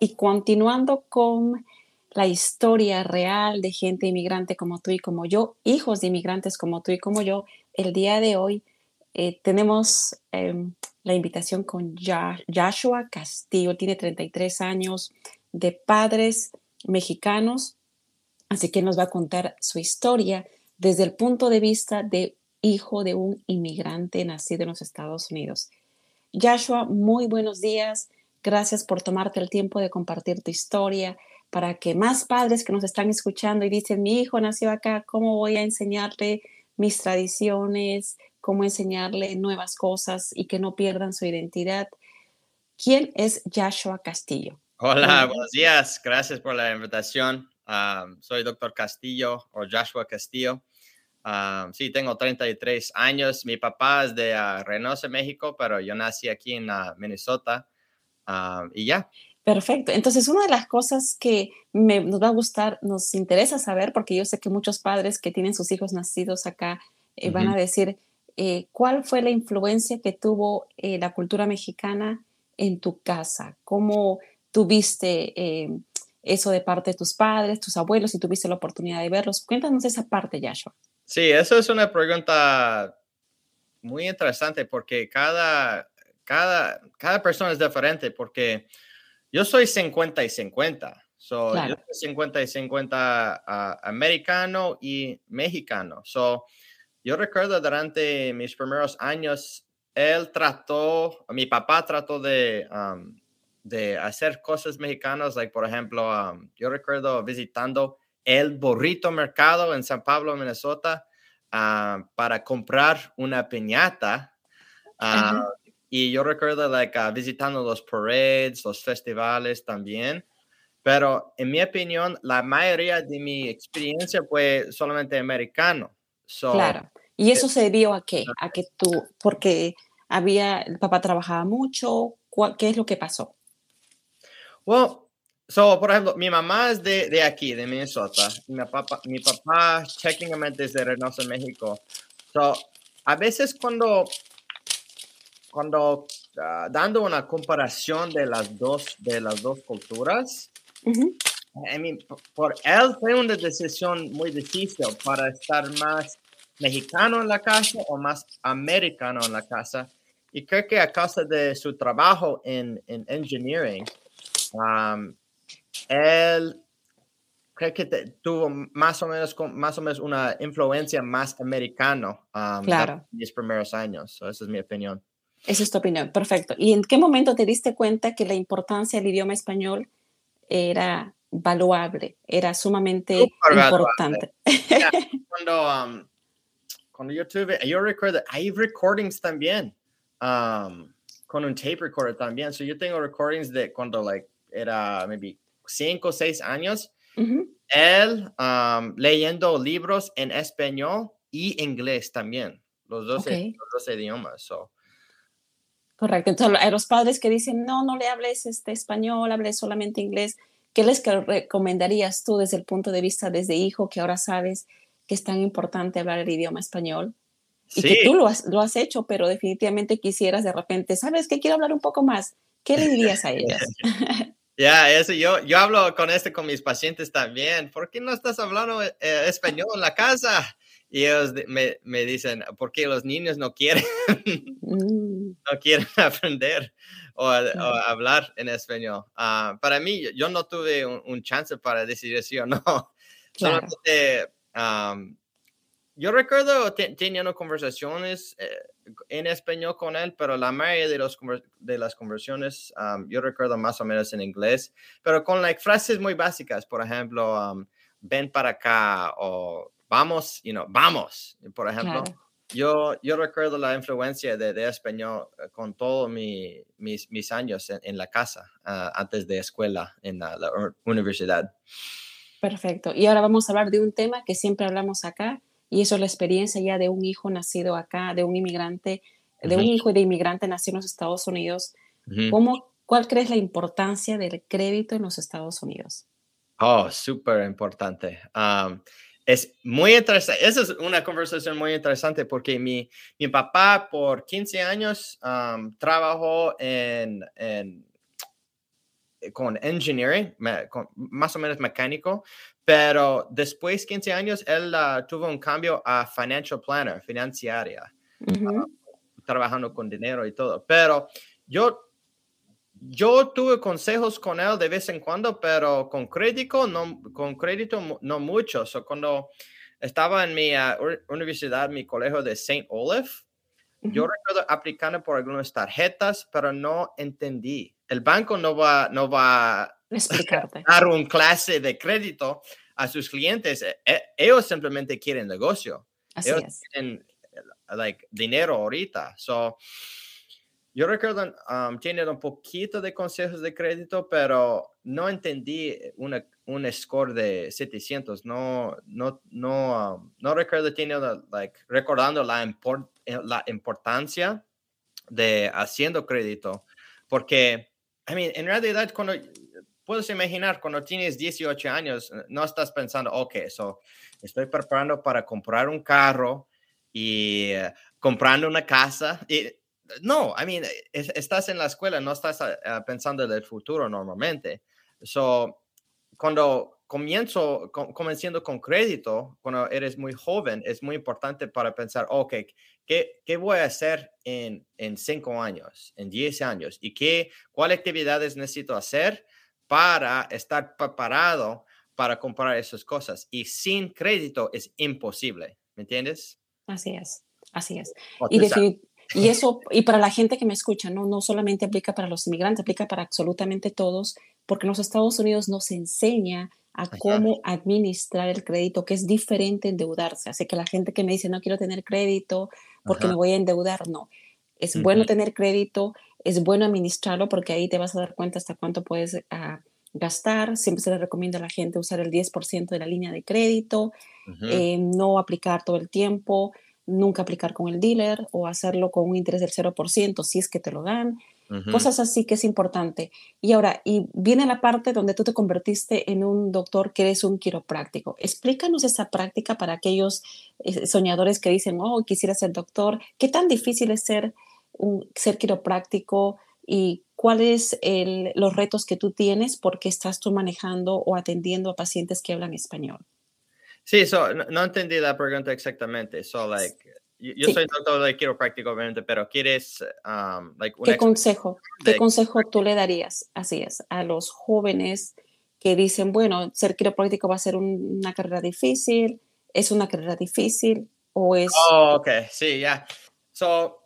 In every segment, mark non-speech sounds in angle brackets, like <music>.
Y continuando con la historia real de gente inmigrante como tú y como yo, hijos de inmigrantes como tú y como yo, el día de hoy eh, tenemos em, la invitación con Joshua Castillo, tiene 33 años, de padres mexicanos, así que nos va a contar su historia desde el punto de vista de hijo de un inmigrante nacido en los Estados Unidos. Joshua, muy buenos días. Gracias por tomarte el tiempo de compartir tu historia para que más padres que nos están escuchando y dicen, mi hijo nació acá, ¿cómo voy a enseñarle mis tradiciones? ¿Cómo enseñarle nuevas cosas y que no pierdan su identidad? ¿Quién es Joshua Castillo? Hola, buenos días. Gracias por la invitación. soy doctor Castillo o Joshua Castillo. sí, tengo 33 años. Mi papá es de uh, Reynosa, México, pero yo nací aquí en uh, Minnesota. Ah, y ya. Perfecto. Entonces, una de las cosas que nos va a gustar, nos interesa saber, porque yo sé que muchos padres que tienen sus hijos nacidos acá eh, van a decir, eh, ¿cuál fue la influencia que tuvo eh, la cultura mexicana en tu casa? ¿Cómo tuviste eso de parte de tus padres, tus abuelos, y tuviste la oportunidad de verlos? Cuéntanos esa parte, Joshua. Sí, eso es una pregunta muy interesante porque cada cada, cada persona es diferente porque yo soy 50 y 50. So, Yo soy 50 y 50 ah, americano y mexicano. So, yo recuerdo durante mis primeros años, él trató, mi papá trató de, um, de hacer cosas mexicanas, like, por ejemplo, um, yo recuerdo visitando el Burrito Mercado en San Pablo, Minnesota, uh, para comprar una piñata. Uh, y yo recuerdo like, uh, visitando los parades, los festivales también. Pero en mi opinión, la mayoría de mi experiencia fue solamente americano. claro. ¿Y eso se debió a qué? A que tú, porque había, el papá trabajaba mucho, ¿qué es lo que pasó? Well, so, por ejemplo, mi mamá es de, de aquí, de Minnesota. Mi papá, mi papá técnicamente es de Reynosa, México. So, a veces cuando cuando ah, dando una comparación de las dos, de las dos culturas, por él fue una decisión muy difícil para estar más mexicano en la casa o más americano en la casa. Y creo que a causa de su trabajo en, en engineering, um, él creo que tuvo más o menos más o menos una influencia más americano um, en mis primeros años. esa es mi opinión. Esa es tu opinión, perfecto. ¿Y en qué momento te diste cuenta que la importancia del idioma español era valuable, era sumamente importante? <laughs> cuando, um, cuando yo tuve, yo recuerdo, hay recordings también, um, con un tape recorder también. So yo tengo recordings de cuando like, era maybe cinco o seis años. Él um, leyendo libros en español y inglés también, los dos, los dos idiomas. So. Correcto. Entonces, a los padres que dicen, no, no le hables este español, hables solamente inglés, ¿qué les recomendarías tú desde el punto de vista desde hijo que ahora sabes que es tan importante hablar el idioma español? Y que tú lo has, lo has hecho, pero definitivamente quisieras de repente, ¿sabes qué? Quiero hablar un poco más. ¿Qué le dirías a ellos? <laughs> Ya, eso yo, yo hablo con este con mis pacientes también. ¿Por qué no estás hablando eh, español en la casa? Y ellos me, me, dicen, porque los niños no quieren, <laughs> mm. no quieren <laughs> aprender o, hablar en español. Uh, para mí, yo no tuve un, chance para decidir sí o no. <laughs> Solamente, yo recuerdo teniendo conversaciones eh, en español con él, pero la mayoría de, los, de las conversaciones yo recuerdo más o menos en inglés, pero con like, frases muy básicas, por ejemplo, ven para acá o vamos, you know, vamos, por ejemplo. yo, yo recuerdo la influencia de, de español eh, con todos mi, mis, mis, años en, en la casa, uh, antes de escuela, en la, la, universidad. Perfecto. Y ahora vamos a hablar de un tema que siempre hablamos acá, y eso es la experiencia ya de un hijo nacido acá, de un inmigrante, de uh -huh. un hijo de inmigrante nacido en los Estados Unidos. Uh -huh. ¿Cómo, ¿Cuál crees la importancia del crédito en los Estados Unidos? Oh, súper importante. Um, es muy interesante. Esa es una conversación muy interesante porque mi, mi papá por 15 años um, trabajó en, en, con engineering, con, más o menos mecánico, pero después de 15 años él uh, tuvo un cambio a financial planner, financiaria, uh -huh. uh, trabajando con dinero y todo. Pero yo yo tuve consejos con él de vez en cuando, pero con crédito no, con crédito no mucho. So, cuando estaba en mi uh, universidad, mi colegio de St. Olaf, uh -huh. yo recuerdo aplicando por algunas tarjetas, pero no entendí. El banco no va, no va a <laughs> dar un clase de crédito a sus clientes. E, e ellos simplemente quieren negocio. Así ellos es. quieren like, dinero ahorita. So, yo recuerdo um, tener un poquito de consejos de crédito, pero no entendí una, un score de 700. No, no, no, um, no recuerdo tener, like, recordando la, import, la importancia de haciendo crédito, porque, I mean, en realidad, cuando puedes imaginar, cuando tienes 18 años, no estás pensando, ok, so, estoy preparando para comprar un carro y comprando una casa. Y, no, I mean, es, estás en la escuela, no estás uh, pensando del futuro normalmente. So, cuando comienzo, com, comenzando con crédito, cuando eres muy joven, es muy importante para pensar, ok, ¿qué, qué voy a hacer en, en cinco años, en diez años? ¿Y qué, cuáles actividades necesito hacer para estar preparado para comprar esas cosas? Y sin crédito es imposible, ¿me entiendes? Así es, así es. Y definitivamente y eso, y para la gente que me escucha, no, no solamente aplica para los inmigrantes, aplica para absolutamente todos, porque en los Estados Unidos nos enseña a cómo administrar el crédito, que es diferente endeudarse. Así que la gente que me dice, no quiero tener crédito porque Ajá. me voy a endeudar, no. Es uh -huh. bueno tener crédito, es bueno administrarlo porque ahí te vas a dar cuenta hasta cuánto puedes uh, gastar. Siempre se le recomienda a la gente usar el 10% de la línea de crédito, uh -huh. eh, no aplicar todo el tiempo nunca aplicar con el dealer o hacerlo con un interés del 0% si es que te lo dan. Uh -huh. Cosas así que es importante. Y ahora, y viene la parte donde tú te convertiste en un doctor que eres un quiropráctico. Explícanos esa práctica para aquellos eh, soñadores que dicen, oh, quisiera ser doctor. ¿Qué tan difícil es ser, un, ser quiropráctico y cuáles los retos que tú tienes porque estás tú manejando o atendiendo a pacientes que hablan español? Sí, so, no, no, entendí la pregunta exactamente. So, like, yo sí. soy doctor de quiropráctico, obviamente, pero quieres, um, like, ¿Qué consejo, de... ¿qué consejo tú le darías? Así es, a los jóvenes que dicen, bueno, ser quiropráctico va a ser un, una carrera difícil, es una carrera difícil o es... Oh, ok, sí, ya. Yeah. So,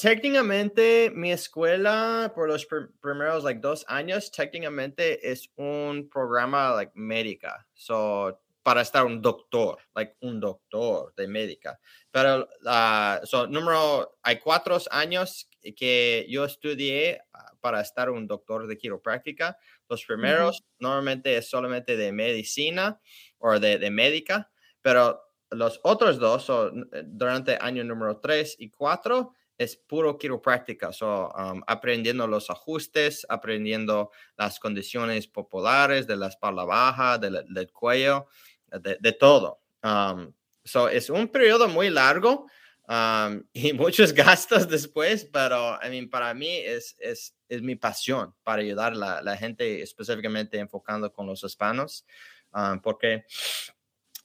técnicamente mi escuela por los pr primeros, like, dos años, técnicamente es un programa, like, médica. So, para estar un doctor, like un doctor de médica. Pero, uh, so, número, hay cuatro años que yo estudié uh, para estar un doctor de quiropráctica. Los primeros uh -huh. normalmente es solamente de medicina o de, de médica, pero los otros dos, so, durante año número tres y cuatro, es puro quiropráctica, so, um, aprendiendo los ajustes, aprendiendo las condiciones populares de la espalda baja, del, del cuello, de, de todo. Um, so es un periodo muy largo um, <laughs> y muchos gastos después, pero I mean, para mí es, es, es mi pasión para ayudar a la, la, gente, específicamente enfocando con los hispanos, um, porque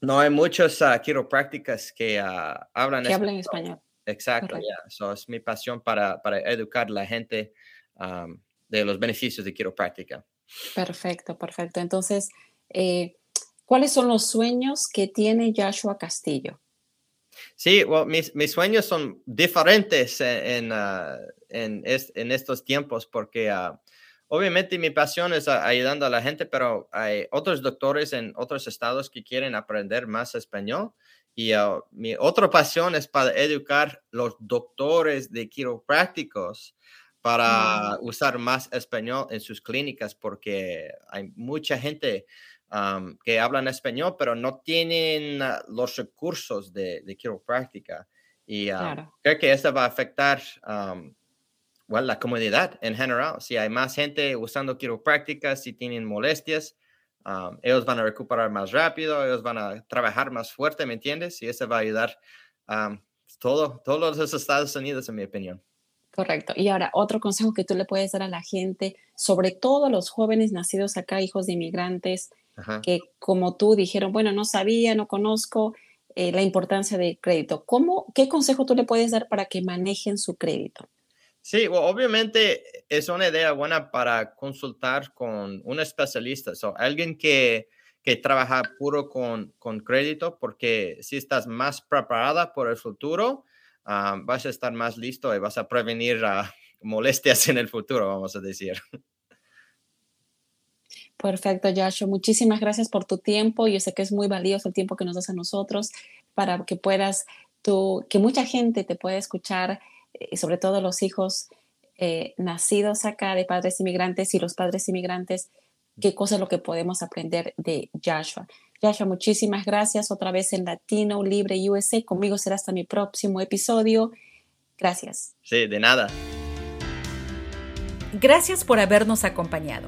no hay muchos uh, quiroprácticas que uh, hablan, que hablan español. Exacto, yeah. so es mi pasión para, para educar a la gente de los beneficios de quiropráctica. Perfecto, perfecto. Entonces, eh, ¿Cuáles son los sueños que tiene Joshua Castillo? Sí, well, mis, mis sueños son diferentes en, en, uh, en, est, en estos tiempos porque uh, obviamente mi pasión es ayudando a la gente, pero hay otros doctores en otros estados que quieren aprender más español y uh, mi otra pasión es para educar los doctores de quiroprácticos para usar más español en sus clínicas porque hay mucha gente um, que habla español pero no tienen uh, los recursos de, de quiropráctica y uh, creo que eso va a afectar um, la comunidad en general. Si hay más gente usando quiroprácticas, si tienen molestias, Um, ellos van a recuperar más rápido, ellos van a trabajar más fuerte, ¿me entiendes? Y eso va a ayudar a um, todo, todos los Estados Unidos, en mi opinión. Correcto. Y ahora, otro consejo que tú le puedes dar a la gente, sobre todo los jóvenes nacidos acá, hijos de inmigrantes, que como tú dijeron, bueno, no sabía, no conozco eh, la importancia del crédito. ¿Cómo, ¿Qué consejo tú le puedes dar para que manejen su crédito? Sí, obviamente es una idea buena para consultar con un especialista, o alguien que, que trabaja puro con, con, crédito, porque si estás más preparada por el futuro, ah, vas a estar más listo y vas a prevenir uh, molestias en el futuro, vamos a decir. Perfecto, Joshua. Muchísimas gracias por tu tiempo. Yo sé que es muy valioso el tiempo que nos das a nosotros para que puedas, tú, que mucha gente te pueda escuchar y sobre todo los hijos eh, nacidos acá de padres inmigrantes y los padres inmigrantes, qué cosa es lo que podemos aprender de Joshua. Joshua, muchísimas gracias otra vez en Latino Libre USA. Conmigo será hasta mi próximo episodio. Gracias. Sí, de nada. Gracias por habernos acompañado.